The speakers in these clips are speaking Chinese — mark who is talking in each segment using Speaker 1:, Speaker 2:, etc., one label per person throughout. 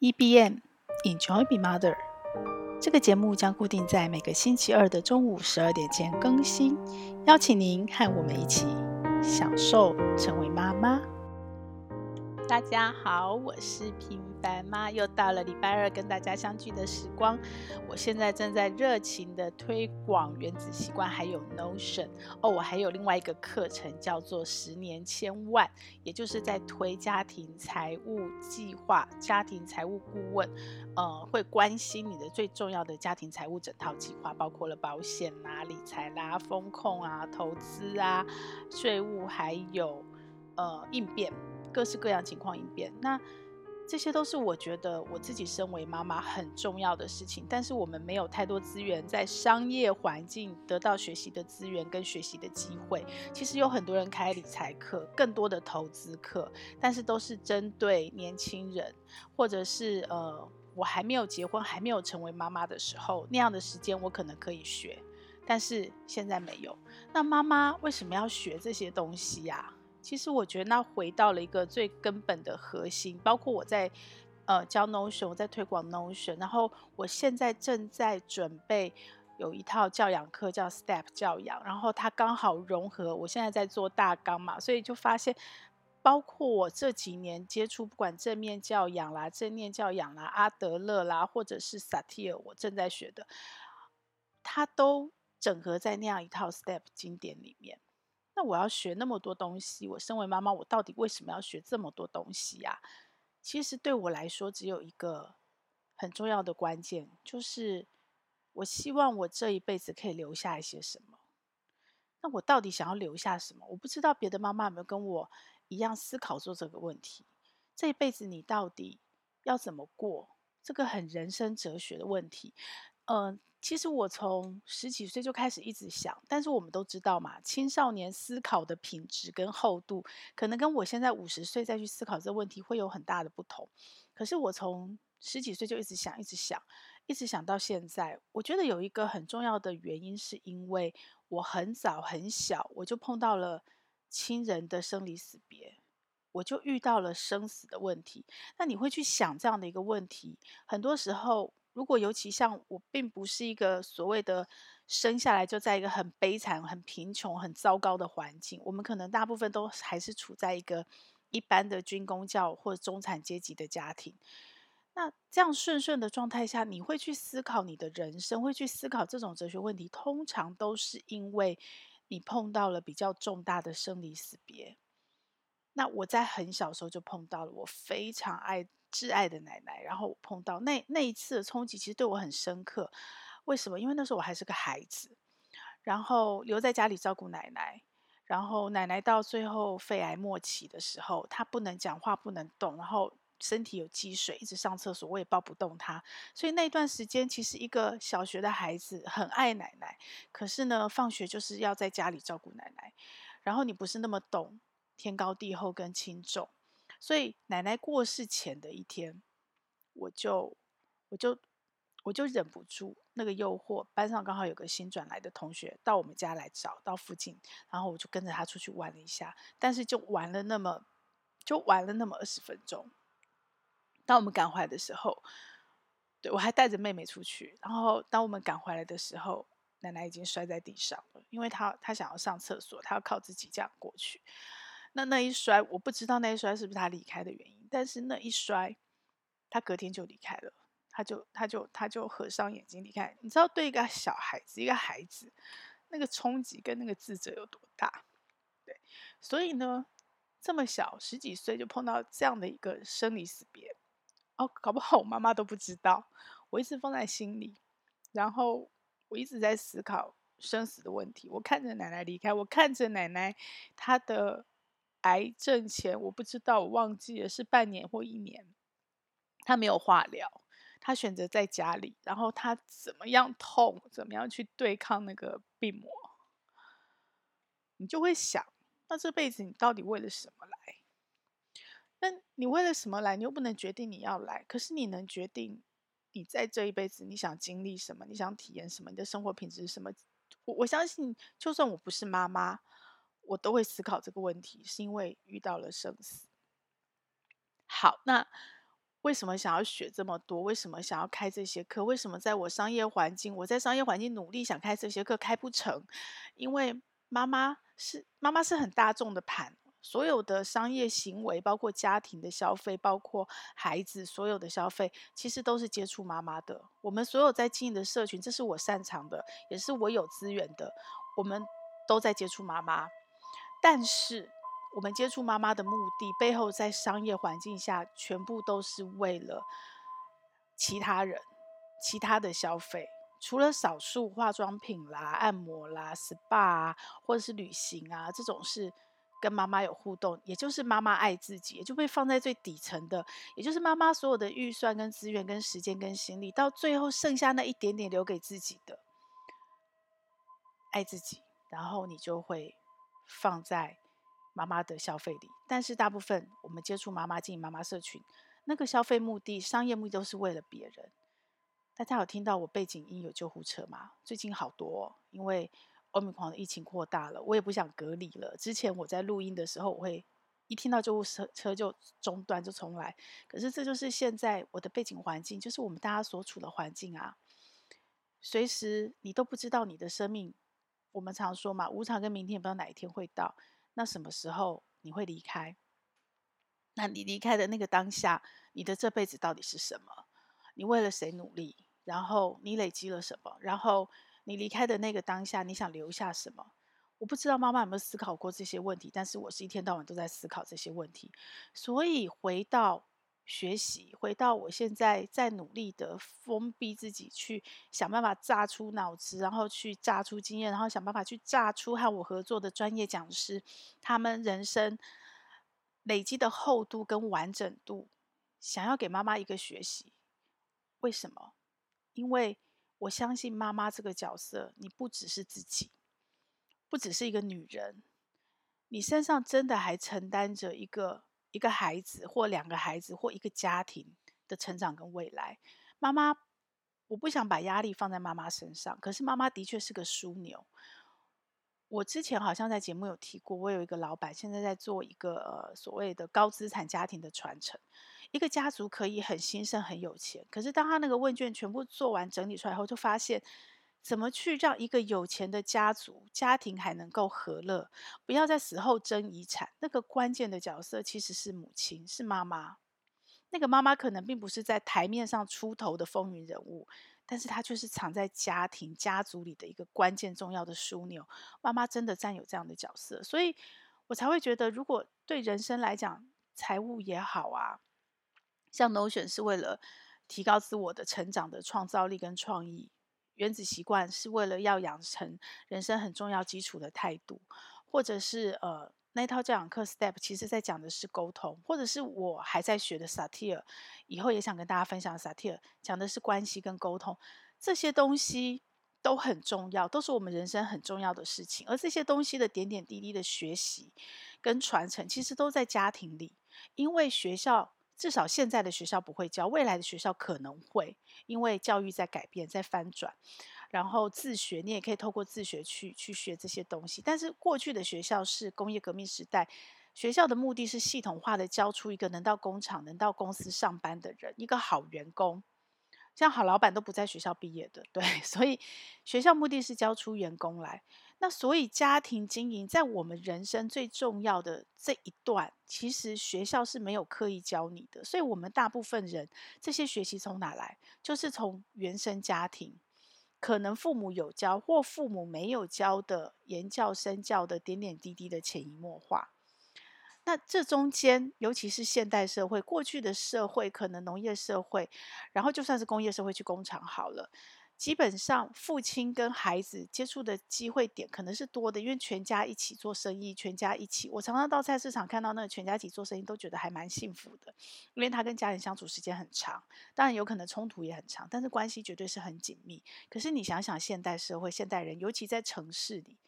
Speaker 1: EBM Enjoy Be Mother，这个节目将固定在每个星期二的中午十二点前更新，邀请您和我们一起享受成为妈妈。大家好，我是平凡妈，又到了礼拜二跟大家相聚的时光。我现在正在热情的推广原子习惯，还有 Notion 哦，我还有另外一个课程叫做十年千万，也就是在推家庭财务计划、家庭财务顾问，呃，会关心你的最重要的家庭财务整套计划，包括了保险啦、理财啦、风控啊、投资啊、税务，还有呃应变。各式各样情况应变，那这些都是我觉得我自己身为妈妈很重要的事情。但是我们没有太多资源在商业环境得到学习的资源跟学习的机会。其实有很多人开理财课，更多的投资课，但是都是针对年轻人，或者是呃我还没有结婚，还没有成为妈妈的时候，那样的时间我可能可以学，但是现在没有。那妈妈为什么要学这些东西呀？其实我觉得那回到了一个最根本的核心，包括我在呃教 Notion，我在推广 Notion，然后我现在正在准备有一套教养课叫 Step 教养，然后它刚好融合我现在在做大纲嘛，所以就发现，包括我这几年接触不管正面教养啦、正念教养啦、阿德勒啦，或者是萨提尔，我正在学的，它都整合在那样一套 Step 经典里面。那我要学那么多东西，我身为妈妈，我到底为什么要学这么多东西呀？其实对我来说，只有一个很重要的关键，就是我希望我这一辈子可以留下一些什么。那我到底想要留下什么？我不知道别的妈妈有没有跟我一样思考做这个问题。这一辈子你到底要怎么过？这个很人生哲学的问题。嗯、其实我从十几岁就开始一直想，但是我们都知道嘛，青少年思考的品质跟厚度，可能跟我现在五十岁再去思考这个问题会有很大的不同。可是我从十几岁就一直想，一直想，一直想到现在。我觉得有一个很重要的原因，是因为我很早很小，我就碰到了亲人的生离死别，我就遇到了生死的问题。那你会去想这样的一个问题，很多时候。如果尤其像我，并不是一个所谓的生下来就在一个很悲惨、很贫穷、很糟糕的环境，我们可能大部分都还是处在一个一般的军工教或中产阶级的家庭。那这样顺顺的状态下，你会去思考你的人生，会去思考这种哲学问题，通常都是因为你碰到了比较重大的生离死别。那我在很小时候就碰到了，我非常爱。挚爱的奶奶，然后我碰到那那一次的冲击，其实对我很深刻。为什么？因为那时候我还是个孩子，然后留在家里照顾奶奶，然后奶奶到最后肺癌末期的时候，她不能讲话，不能动，然后身体有积水，一直上厕所，我也抱不动她。所以那段时间，其实一个小学的孩子很爱奶奶，可是呢，放学就是要在家里照顾奶奶，然后你不是那么懂天高地厚跟轻重。所以奶奶过世前的一天，我就我就我就忍不住那个诱惑，班上刚好有个新转来的同学到我们家来找，到附近，然后我就跟着他出去玩了一下，但是就玩了那么就玩了那么二十分钟。当我们赶回来的时候，对，我还带着妹妹出去，然后当我们赶回来的时候，奶奶已经摔在地上了，因为她她想要上厕所，她要靠自己这样过去。那那一摔，我不知道那一摔是不是他离开的原因，但是那一摔，他隔天就离开了，他就他就他就合上眼睛离开。你知道，对一个小孩子，一个孩子，那个冲击跟那个自责有多大？对，所以呢，这么小十几岁就碰到这样的一个生离死别，哦，搞不好我妈妈都不知道，我一直放在心里，然后我一直在思考生死的问题。我看着奶奶离开，我看着奶奶她的。癌症前我不知道，我忘记了是半年或一年。他没有化疗，他选择在家里，然后他怎么样痛，怎么样去对抗那个病魔？你就会想，那这辈子你到底为了什么来？那你为了什么来？你又不能决定你要来，可是你能决定你在这一辈子你想经历什么，你想体验什么，你的生活品质是什么？我我相信，就算我不是妈妈。我都会思考这个问题，是因为遇到了生死。好，那为什么想要学这么多？为什么想要开这些课？为什么在我商业环境，我在商业环境努力想开这些课开不成？因为妈妈是妈妈是很大众的盘，所有的商业行为，包括家庭的消费，包括孩子所有的消费，其实都是接触妈妈的。我们所有在经营的社群，这是我擅长的，也是我有资源的，我们都在接触妈妈，但是。我们接触妈妈的目的背后，在商业环境下，全部都是为了其他人、其他的消费。除了少数化妆品啦、按摩啦、SPA 啊，或者是旅行啊，这种是跟妈妈有互动，也就是妈妈爱自己，也就被放在最底层的，也就是妈妈所有的预算、跟资源、跟时间、跟心力，到最后剩下那一点点留给自己的爱自己，然后你就会放在。妈妈的消费里，但是大部分我们接触妈妈、经营妈妈社群，那个消费目的、商业目的都是为了别人。大家有听到我背景音有救护车吗？最近好多，因为欧米狂的疫情扩大了，我也不想隔离了。之前我在录音的时候，我会一听到救护车车就中断就重来。可是这就是现在我的背景环境，就是我们大家所处的环境啊。随时你都不知道你的生命，我们常说嘛，无常跟明天也不知道哪一天会到。那什么时候你会离开？那你离开的那个当下，你的这辈子到底是什么？你为了谁努力？然后你累积了什么？然后你离开的那个当下，你想留下什么？我不知道妈妈有没有思考过这些问题，但是我是一天到晚都在思考这些问题。所以回到。学习，回到我现在在努力的封闭自己，去想办法榨出脑子，然后去榨出经验，然后想办法去榨出和我合作的专业讲师，他们人生累积的厚度跟完整度，想要给妈妈一个学习。为什么？因为我相信妈妈这个角色，你不只是自己，不只是一个女人，你身上真的还承担着一个。一个孩子或两个孩子或一个家庭的成长跟未来，妈妈，我不想把压力放在妈妈身上。可是妈妈的确是个枢纽。我之前好像在节目有提过，我有一个老板现在在做一个呃所谓的高资产家庭的传承。一个家族可以很兴盛很有钱，可是当他那个问卷全部做完整理出来后，就发现。怎么去让一个有钱的家族家庭还能够和乐？不要在死后争遗产。那个关键的角色其实是母亲，是妈妈。那个妈妈可能并不是在台面上出头的风云人物，但是她却是藏在家庭家族里的一个关键重要的枢纽。妈妈真的占有这样的角色，所以我才会觉得，如果对人生来讲，财务也好啊，像 Notion 是为了提高自我的成长的创造力跟创意。原子习惯是为了要养成人生很重要基础的态度，或者是呃那套教养课 Step，其实在讲的是沟通，或者是我还在学的萨提尔，以后也想跟大家分享萨提尔讲的是关系跟沟通，这些东西都很重要，都是我们人生很重要的事情。而这些东西的点点滴滴的学习跟传承，其实都在家庭里，因为学校。至少现在的学校不会教，未来的学校可能会，因为教育在改变，在翻转。然后自学，你也可以透过自学去去学这些东西。但是过去的学校是工业革命时代，学校的目的是系统化的教出一个能到工厂、能到公司上班的人，一个好员工。像好老板都不在学校毕业的，对，所以学校目的是教出员工来。那所以家庭经营在我们人生最重要的这一段，其实学校是没有刻意教你的。所以我们大部分人这些学习从哪来？就是从原生家庭，可能父母有教或父母没有教的言教身教的点点滴滴的潜移默化。那这中间，尤其是现代社会，过去的社会可能农业社会，然后就算是工业社会去工厂好了。基本上，父亲跟孩子接触的机会点可能是多的，因为全家一起做生意，全家一起。我常常到菜市场看到那个全家一起做生意，都觉得还蛮幸福的，因为他跟家人相处时间很长，当然有可能冲突也很长，但是关系绝对是很紧密。可是你想想，现代社会、现代人，尤其在城市里，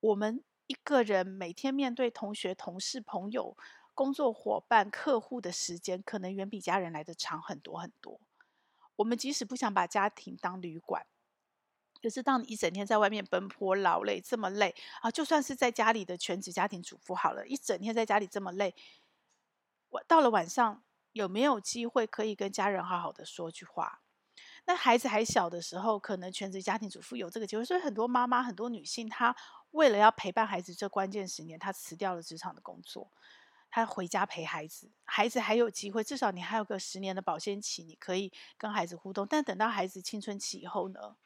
Speaker 1: 我们一个人每天面对同学、同事、朋友、工作伙伴、客户的时间，可能远比家人来得长很多很多。我们即使不想把家庭当旅馆，可是当你一整天在外面奔波劳累，这么累啊，就算是在家里的全职家庭主妇好了，一整天在家里这么累，我到了晚上，有没有机会可以跟家人好好的说句话？那孩子还小的时候，可能全职家庭主妇有这个机会，所以很多妈妈、很多女性，她为了要陪伴孩子这关键十年，他辞掉了职场的工作，他回家陪孩子。孩子还有机会，至少你还有个十年的保鲜期，你可以跟孩子互动。但等到孩子青春期以后呢，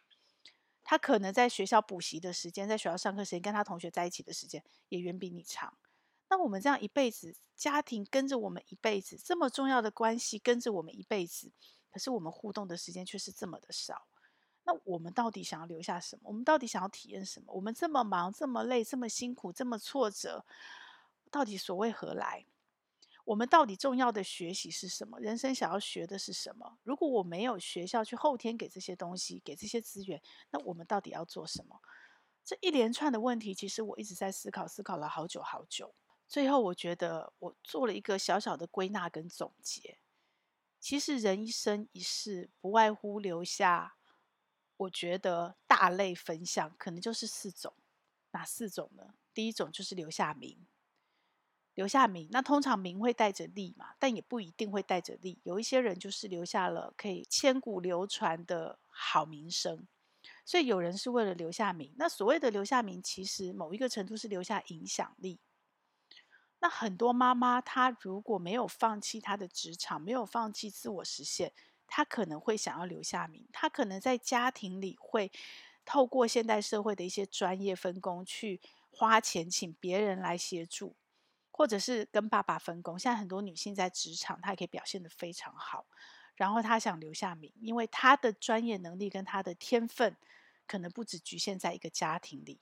Speaker 1: 他可能在学校补习的时间，在学校上课时间，跟他同学在一起的时间，也远比你长。那我们这样一辈子，家庭跟着我们一辈子，这么重要的关系跟着我们一辈子。可是我们互动的时间却是这么的少，那我们到底想要留下什么？我们到底想要体验什么？我们这么忙，这么累，这么辛苦，这么挫折，到底所为何来？我们到底重要的学习是什么？人生想要学的是什么？如果我没有学校去后天给这些东西，给这些资源，那我们到底要做什么？这一连串的问题，其实我一直在思考，思考了好久好久。最后，我觉得我做了一个小小的归纳跟总结。其实人一生一世，不外乎留下，我觉得大类分享可能就是四种。哪四种呢？第一种就是留下名，留下名。那通常名会带着利嘛，但也不一定会带着利。有一些人就是留下了可以千古流传的好名声，所以有人是为了留下名。那所谓的留下名，其实某一个程度是留下影响力。那很多妈妈，她如果没有放弃她的职场，没有放弃自我实现，她可能会想要留下名。她可能在家庭里会透过现代社会的一些专业分工，去花钱请别人来协助，或者是跟爸爸分工。现在很多女性在职场，她也可以表现得非常好，然后她想留下名，因为她的专业能力跟她的天分，可能不只局限在一个家庭里，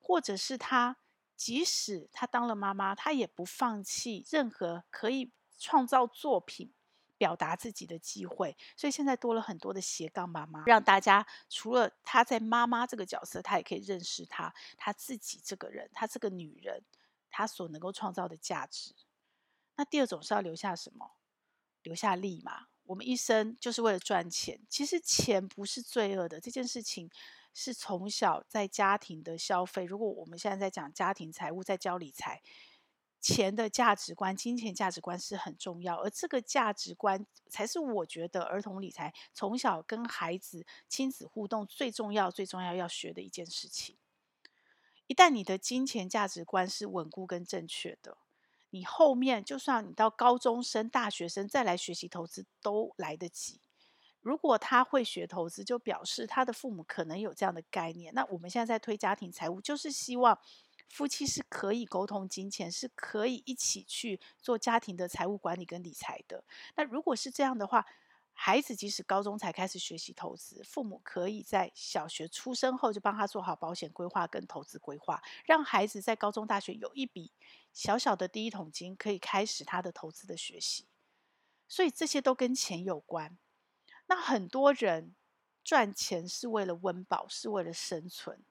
Speaker 1: 或者是她。即使她当了妈妈，她也不放弃任何可以创造作品、表达自己的机会。所以现在多了很多的斜杠妈妈，让大家除了她在妈妈这个角色，她也可以认识她，她自己这个人，她这个女人，她所能够创造的价值。那第二种是要留下什么？留下利嘛。我们一生就是为了赚钱，其实钱不是罪恶的，这件事情。是从小在家庭的消费。如果我们现在在讲家庭财务，在教理财，钱的价值观、金钱价值观是很重要，而这个价值观才是我觉得儿童理财从小跟孩子亲子互动最重要、最重要要学的一件事情。一旦你的金钱价值观是稳固跟正确的，你后面就算你到高中生、大学生再来学习投资都来得及。如果他会学投资，就表示他的父母可能有这样的概念。那我们现在在推家庭财务，就是希望夫妻是可以沟通金钱，是可以一起去做家庭的财务管理跟理财的。那如果是这样的话，孩子即使高中才开始学习投资，父母可以在小学出生后就帮他做好保险规划跟投资规划，让孩子在高中、大学有一笔小小的第一桶金，可以开始他的投资的学习。所以这些都跟钱有关。那很多人赚钱是为了温饱，是为了生存。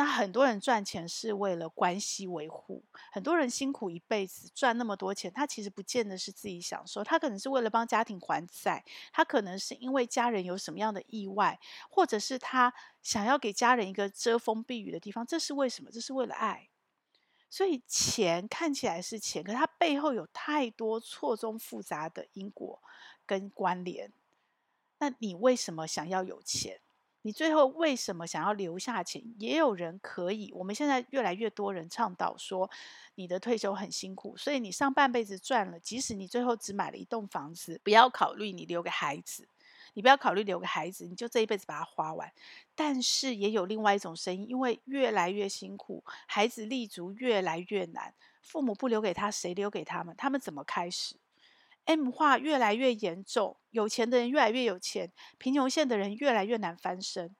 Speaker 1: 那很多人赚钱是为了关系维护。很多人辛苦一辈子赚那么多钱，他其实不见得是自己享受，他可能是为了帮家庭还债，他可能是因为家人有什么样的意外，或者是他想要给家人一个遮风避雨的地方。这是为什么？这是为了爱。所以钱看起来是钱，可是它背后有太多错综复杂的因果跟关联。那你为什么想要有钱？你最后为什么想要留下钱？也有人可以。我们现在越来越多人倡导说，你的退休很辛苦，所以你上半辈子赚了，即使你最后只买了一栋房子，不要考虑你留给孩子，你不要考虑留给孩子，你就这一辈子把它花完。但是也有另外一种声音，因为越来越辛苦，孩子立足越来越难，父母不留给他，谁留给他们？他们怎么开始？M 化越来越严重，有钱的人越来越有钱，贫穷线的人越来越难翻身。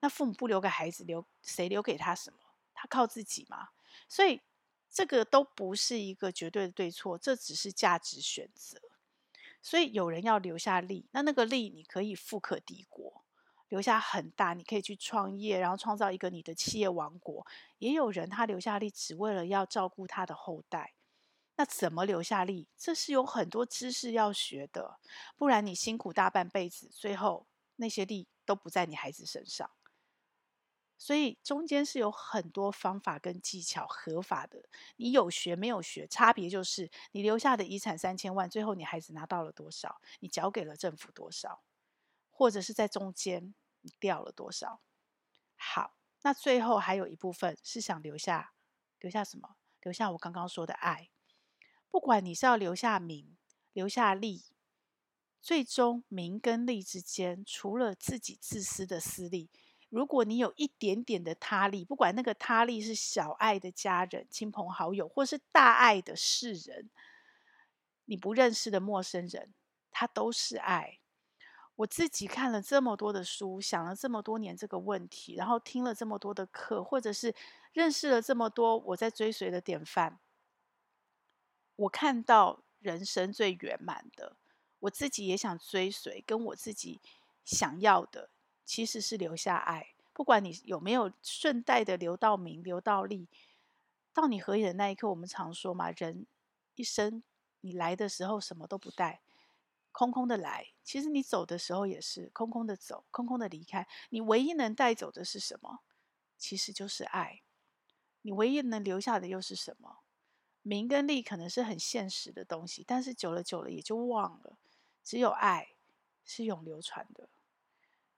Speaker 1: 那父母不留给孩子，留谁留给他什么？他靠自己吗？所以这个都不是一个绝对的对错，这只是价值选择。所以有人要留下利，那那个利你可以富可敌国，留下很大，你可以去创业，然后创造一个你的企业王国。也有人他留下利，只为了要照顾他的后代。那怎么留下利？这是有很多知识要学的，不然你辛苦大半辈子，最后那些利都不在你孩子身上。所以中间是有很多方法跟技巧合法的。你有学没有学，差别就是你留下的遗产三千万，最后你孩子拿到了多少，你缴给了政府多少，或者是在中间你掉了多少。好，那最后还有一部分是想留下，留下什么？留下我刚刚说的爱。不管你是要留下名，留下利，最终名跟利之间，除了自己自私的私利。如果你有一点点的他利，不管那个他利是小爱的家人、亲朋好友，或是大爱的世人，你不认识的陌生人，他都是爱。我自己看了这么多的书，想了这么多年这个问题，然后听了这么多的课，或者是认识了这么多我在追随的典范，我看到人生最圆满的，我自己也想追随，跟我自己想要的。其实是留下爱，不管你有没有顺带的留到名、留到利，到你合影的那一刻，我们常说嘛，人一生你来的时候什么都不带，空空的来；其实你走的时候也是空空的走，空空的离开。你唯一能带走的是什么？其实就是爱。你唯一能留下的又是什么？名跟利可能是很现实的东西，但是久了久了也就忘了。只有爱是永流传的。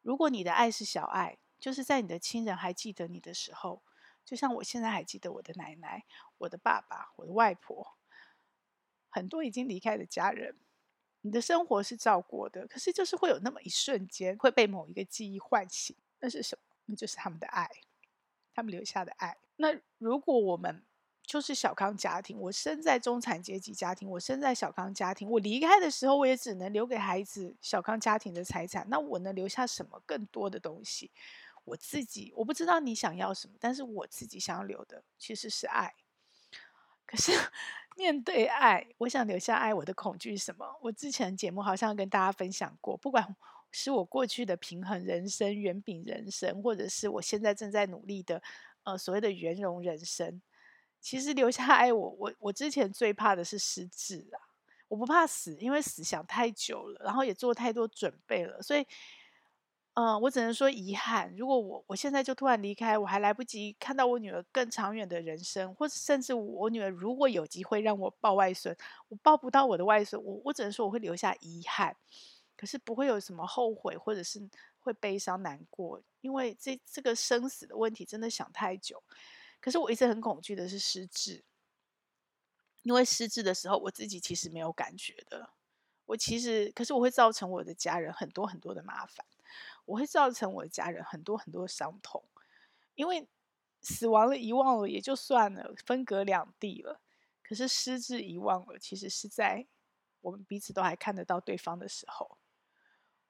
Speaker 1: 如果你的爱是小爱，就是在你的亲人还记得你的时候，就像我现在还记得我的奶奶、我的爸爸、我的外婆，很多已经离开的家人，你的生活是照过的，可是就是会有那么一瞬间会被某一个记忆唤醒，那是什么？那就是他们的爱，他们留下的爱。那如果我们就是小康家庭，我生在中产阶级家庭，我生在小康家庭，我离开的时候，我也只能留给孩子小康家庭的财产。那我能留下什么更多的东西？我自己，我不知道你想要什么，但是我自己想要留的其实是爱。可是 面对爱，我想留下爱，我的恐惧是什么？我之前节目好像跟大家分享过，不管是我过去的平衡人生、圆饼人生，或者是我现在正在努力的呃所谓的圆融人生。其实留下爱我，我我之前最怕的是失智啊！我不怕死，因为死想太久了，然后也做太多准备了，所以，嗯、我只能说遗憾。如果我我现在就突然离开，我还来不及看到我女儿更长远的人生，或者甚至我女儿如果有机会让我抱外孙，我抱不到我的外孙，我我只能说我会留下遗憾，可是不会有什么后悔，或者是会悲伤难过，因为这这个生死的问题真的想太久。可是我一直很恐惧的是失智，因为失智的时候，我自己其实没有感觉的。我其实，可是我会造成我的家人很多很多的麻烦，我会造成我的家人很多很多的伤痛。因为死亡了、遗忘了也就算了，分隔两地了。可是失智、遗忘了，其实是在我们彼此都还看得到对方的时候。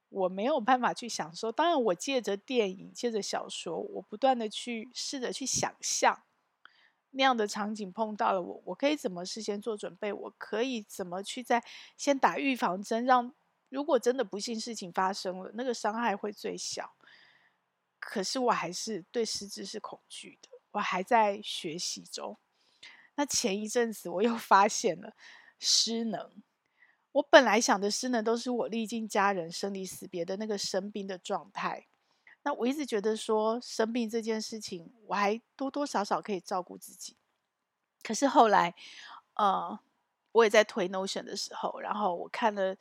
Speaker 1: 我没有办法去享受。当然，我借着电影、借着小说，我不断的去试着去想象那样的场景碰到了我，我可以怎么事先做准备？我可以怎么去在先打预防针，让如果真的不幸事情发生了，那个伤害会最小。可是我还是对失智是恐惧的，我还在学习中。那前一阵子我又发现了失能。我本来想的失能，都是我历经家人生离死别的那个生病的状态。那我一直觉得说生病这件事情，我还多多少少可以照顾自己。可是后来，呃，我也在推 Notion 的时候，然后我看了《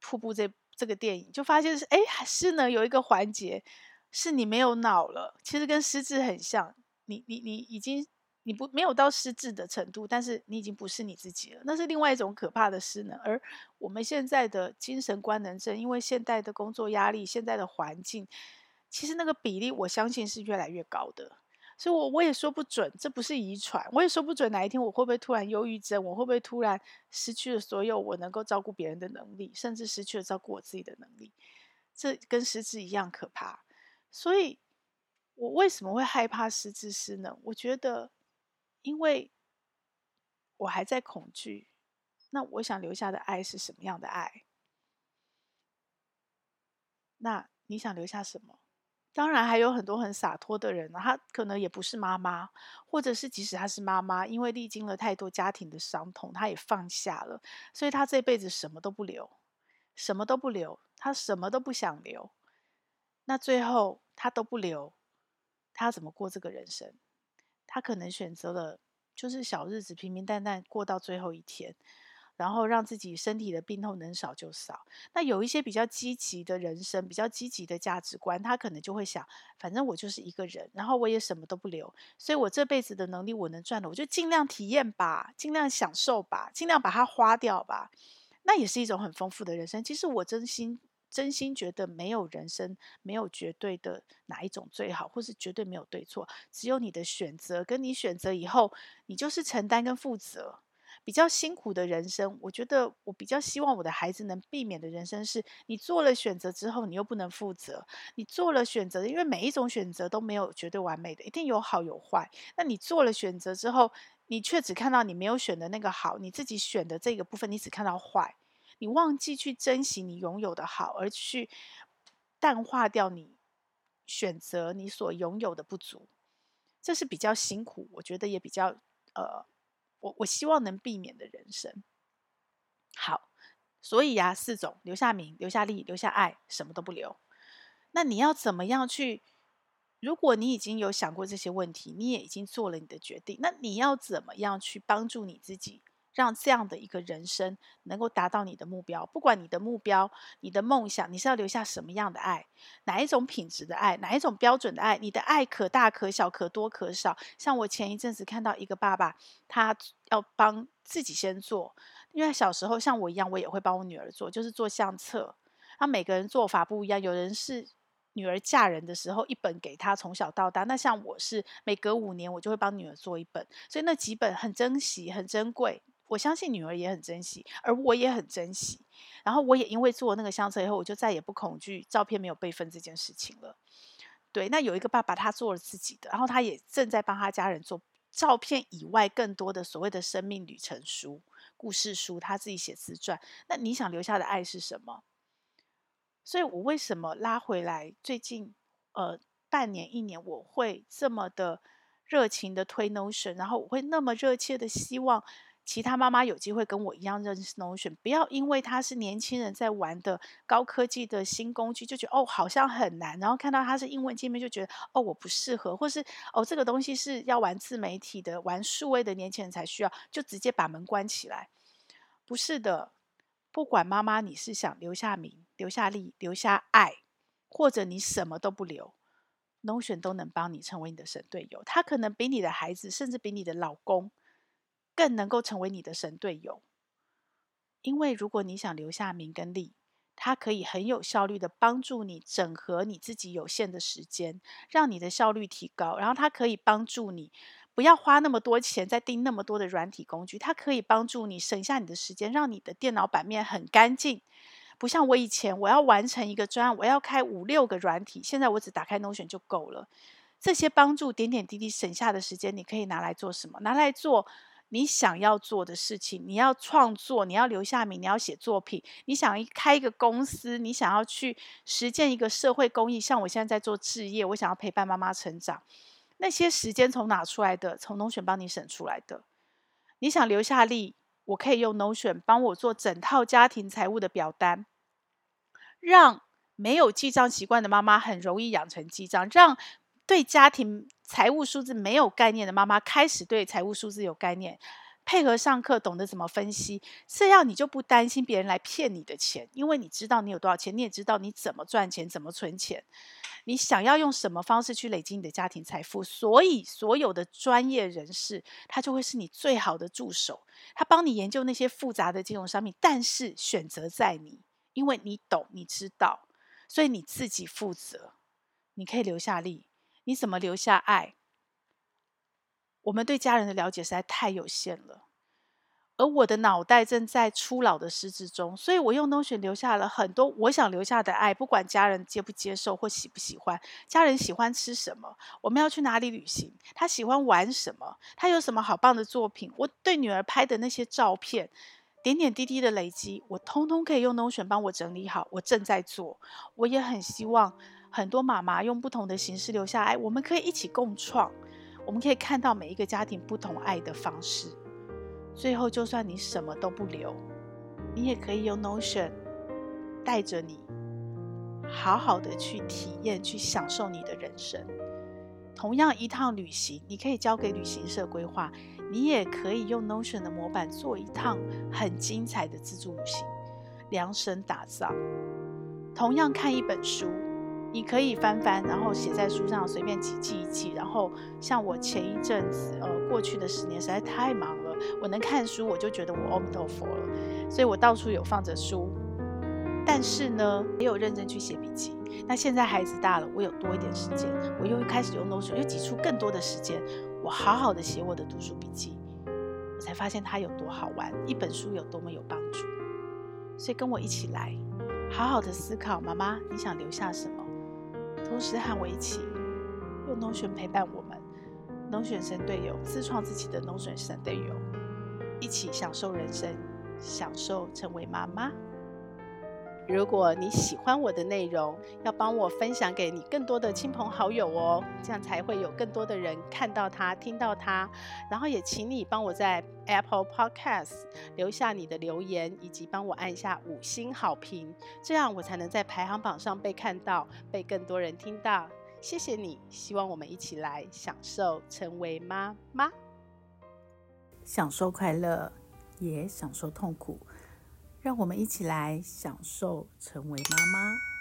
Speaker 1: 瀑布》这这个电影，就发现是哎，失能有一个环节是你没有脑了，其实跟失智很像。你你你已经。你不没有到失智的程度，但是你已经不是你自己了，那是另外一种可怕的失能。而我们现在的精神官能症，因为现代的工作压力、现在的环境，其实那个比例我相信是越来越高的。所以我，我我也说不准，这不是遗传，我也说不准哪一天我会不会突然忧郁症，我会不会突然失去了所有我能够照顾别人的能力，甚至失去了照顾我自己的能力。这跟失智一样可怕。所以，我为什么会害怕失智失能？我觉得。因为我还在恐惧，那我想留下的爱是什么样的爱？那你想留下什么？当然还有很多很洒脱的人，他可能也不是妈妈，或者是即使他是妈妈，因为历经了太多家庭的伤痛，他也放下了，所以他这辈子什么都不留，什么都不留，他什么都不想留。那最后他都不留。他怎么过这个人生？他可能选择了就是小日子，平平淡淡过到最后一天。然后让自己身体的病痛能少就少。那有一些比较积极的人生，比较积极的价值观，他可能就会想：反正我就是一个人，然后我也什么都不留，所以我这辈子的能力我能赚的，我就尽量体验吧，尽量享受吧，尽量把它花掉吧。那也是一种很丰富的人生。其实我真心真心觉得，没有人生，没有绝对的哪一种最好，或是绝对没有对错，只有你的选择。跟你选择以后，你就是承担跟负责。比较辛苦的人生，我觉得我比较希望我的孩子能避免的人生是：你做了选择之后，你又不能负责。你做了选择，因为每一种选择都没有绝对完美的，一定有好有坏。那你做了选择之后，你却只看到你没有选的那个好，你自己选的这个部分，你只看到坏，你忘记去珍惜你拥有的好，而去淡化掉你选择你所拥有的不足，这是比较辛苦，我觉得也比较呃。我我希望能避免的人生。好，所以呀，四种：留下名、留下利、留下爱，什么都不留。那你要怎么样去？如果你已经有想过这些问题，你也已经做了你的决定，那你要怎么样去帮助你自己？让这样的一个人生能够达到你的目标，不管你的目标、你的梦想，你是要留下什么样的爱，哪一种品质的爱，哪一种标准的爱？你的爱可大可小，可多可少。像我前一阵子看到一个爸爸，他要帮自己先做，因为小时候像我一样，我也会帮我女儿做，就是做相册。那每个人做法不一样，有人是女儿嫁人的时候一本给她从小到大，那像我是每隔五年我就会帮女儿做一本，所以那几本很珍惜、很珍贵。我相信女儿也很珍惜，而我也很珍惜。然后我也因为做那个相册以后，我就再也不恐惧照片没有备份这件事情了。对，那有一个爸爸，他做了自己的，然后他也正在帮他家人做照片以外更多的所谓的生命旅程书、故事书，他自己写自传。那你想留下的爱是什么？所以我为什么拉回来？最近呃半年一年，我会这么的热情的推 Notion，然后我会那么热切的希望。其他妈妈有机会跟我一样认识 Notion，不要因为它是年轻人在玩的高科技的新工具，就觉得哦好像很难，然后看到它是英文界面就觉得哦我不适合，或是哦这个东西是要玩自媒体的、玩数位的年轻人才需要，就直接把门关起来。不是的，不管妈妈你是想留下名、留下利、留下爱，或者你什么都不留，Notion 都能帮你成为你的神队友。他可能比你的孩子，甚至比你的老公。更能够成为你的神队友，因为如果你想留下名跟利，它可以很有效率的帮助你整合你自己有限的时间，让你的效率提高。然后它可以帮助你不要花那么多钱再订那么多的软体工具，它可以帮助你省下你的时间，让你的电脑版面很干净。不像我以前，我要完成一个专案，我要开五六个软体，现在我只打开 Notion 就够了。这些帮助点点滴滴省下的时间，你可以拿来做什么？拿来做。你想要做的事情，你要创作，你要留下名，你要写作品，你想开一个公司，你想要去实践一个社会公益，像我现在在做置业，我想要陪伴妈妈成长，那些时间从哪出来的？从 Notion 帮你省出来的。你想留下利，我可以用 Notion 帮我做整套家庭财务的表单，让没有记账习惯的妈妈很容易养成记账，让对家庭财务数字没有概念的妈妈开始对财务数字有概念，配合上课懂得怎么分析，这样你就不担心别人来骗你的钱，因为你知道你有多少钱，你也知道你怎么赚钱，怎么存钱，你想要用什么方式去累积你的家庭财富，所以所有的专业人士他就会是你最好的助手，他帮你研究那些复杂的金融商品，但是选择在你，因为你懂，你知道，所以你自己负责，你可以留下利。你怎么留下爱？我们对家人的了解实在太有限了，而我的脑袋正在初老的失智中，所以我用诺选留下了很多我想留下的爱，不管家人接不接受或喜不喜欢。家人喜欢吃什么？我们要去哪里旅行？他喜欢玩什么？他有什么好棒的作品？我对女儿拍的那些照片，点点滴滴的累积，我通通可以用诺选帮我整理好。我正在做，我也很希望。很多妈妈用不同的形式留下爱，我们可以一起共创，我们可以看到每一个家庭不同爱的方式。最后，就算你什么都不留，你也可以用 Notion 带着你，好好的去体验、去享受你的人生。同样一趟旅行，你可以交给旅行社规划，你也可以用 Notion 的模板做一趟很精彩的自助旅行，量身打造。同样看一本书，你可以翻翻，然后写在书上，随便记记一记。然后像我前一阵子，呃，过去的十年实在太忙了，我能看书，我就觉得我阿弥陀佛了，所以我到处有放着书。但是呢，没有认真去写笔记。那现在孩子大了，我有多一点时间，我又开始用 Notion，又挤出更多的时间，我好好的写我的读书笔记，我才发现它有多好玩，一本书有多么有帮助。所以跟我一起来，好好的思考，妈妈你想留下什么？同时和我一起用 no 选陪伴我们 no 选神队友，自创自己的 no 选神队友，一起享受人生，享受成为妈妈。如果你喜欢我的内容，要帮我分享给你更多的亲朋好友哦，这样才会有更多的人看到它、听到它。然后也请你帮我在 Apple Podcast 留下你的留言，以及帮我按下五星好评，这样我才能在排行榜上被看到，被更多人听到。谢谢你，希望我们一起来享受成为妈妈，
Speaker 2: 享受快乐，也享受痛苦。让我们一起来享受成为妈妈。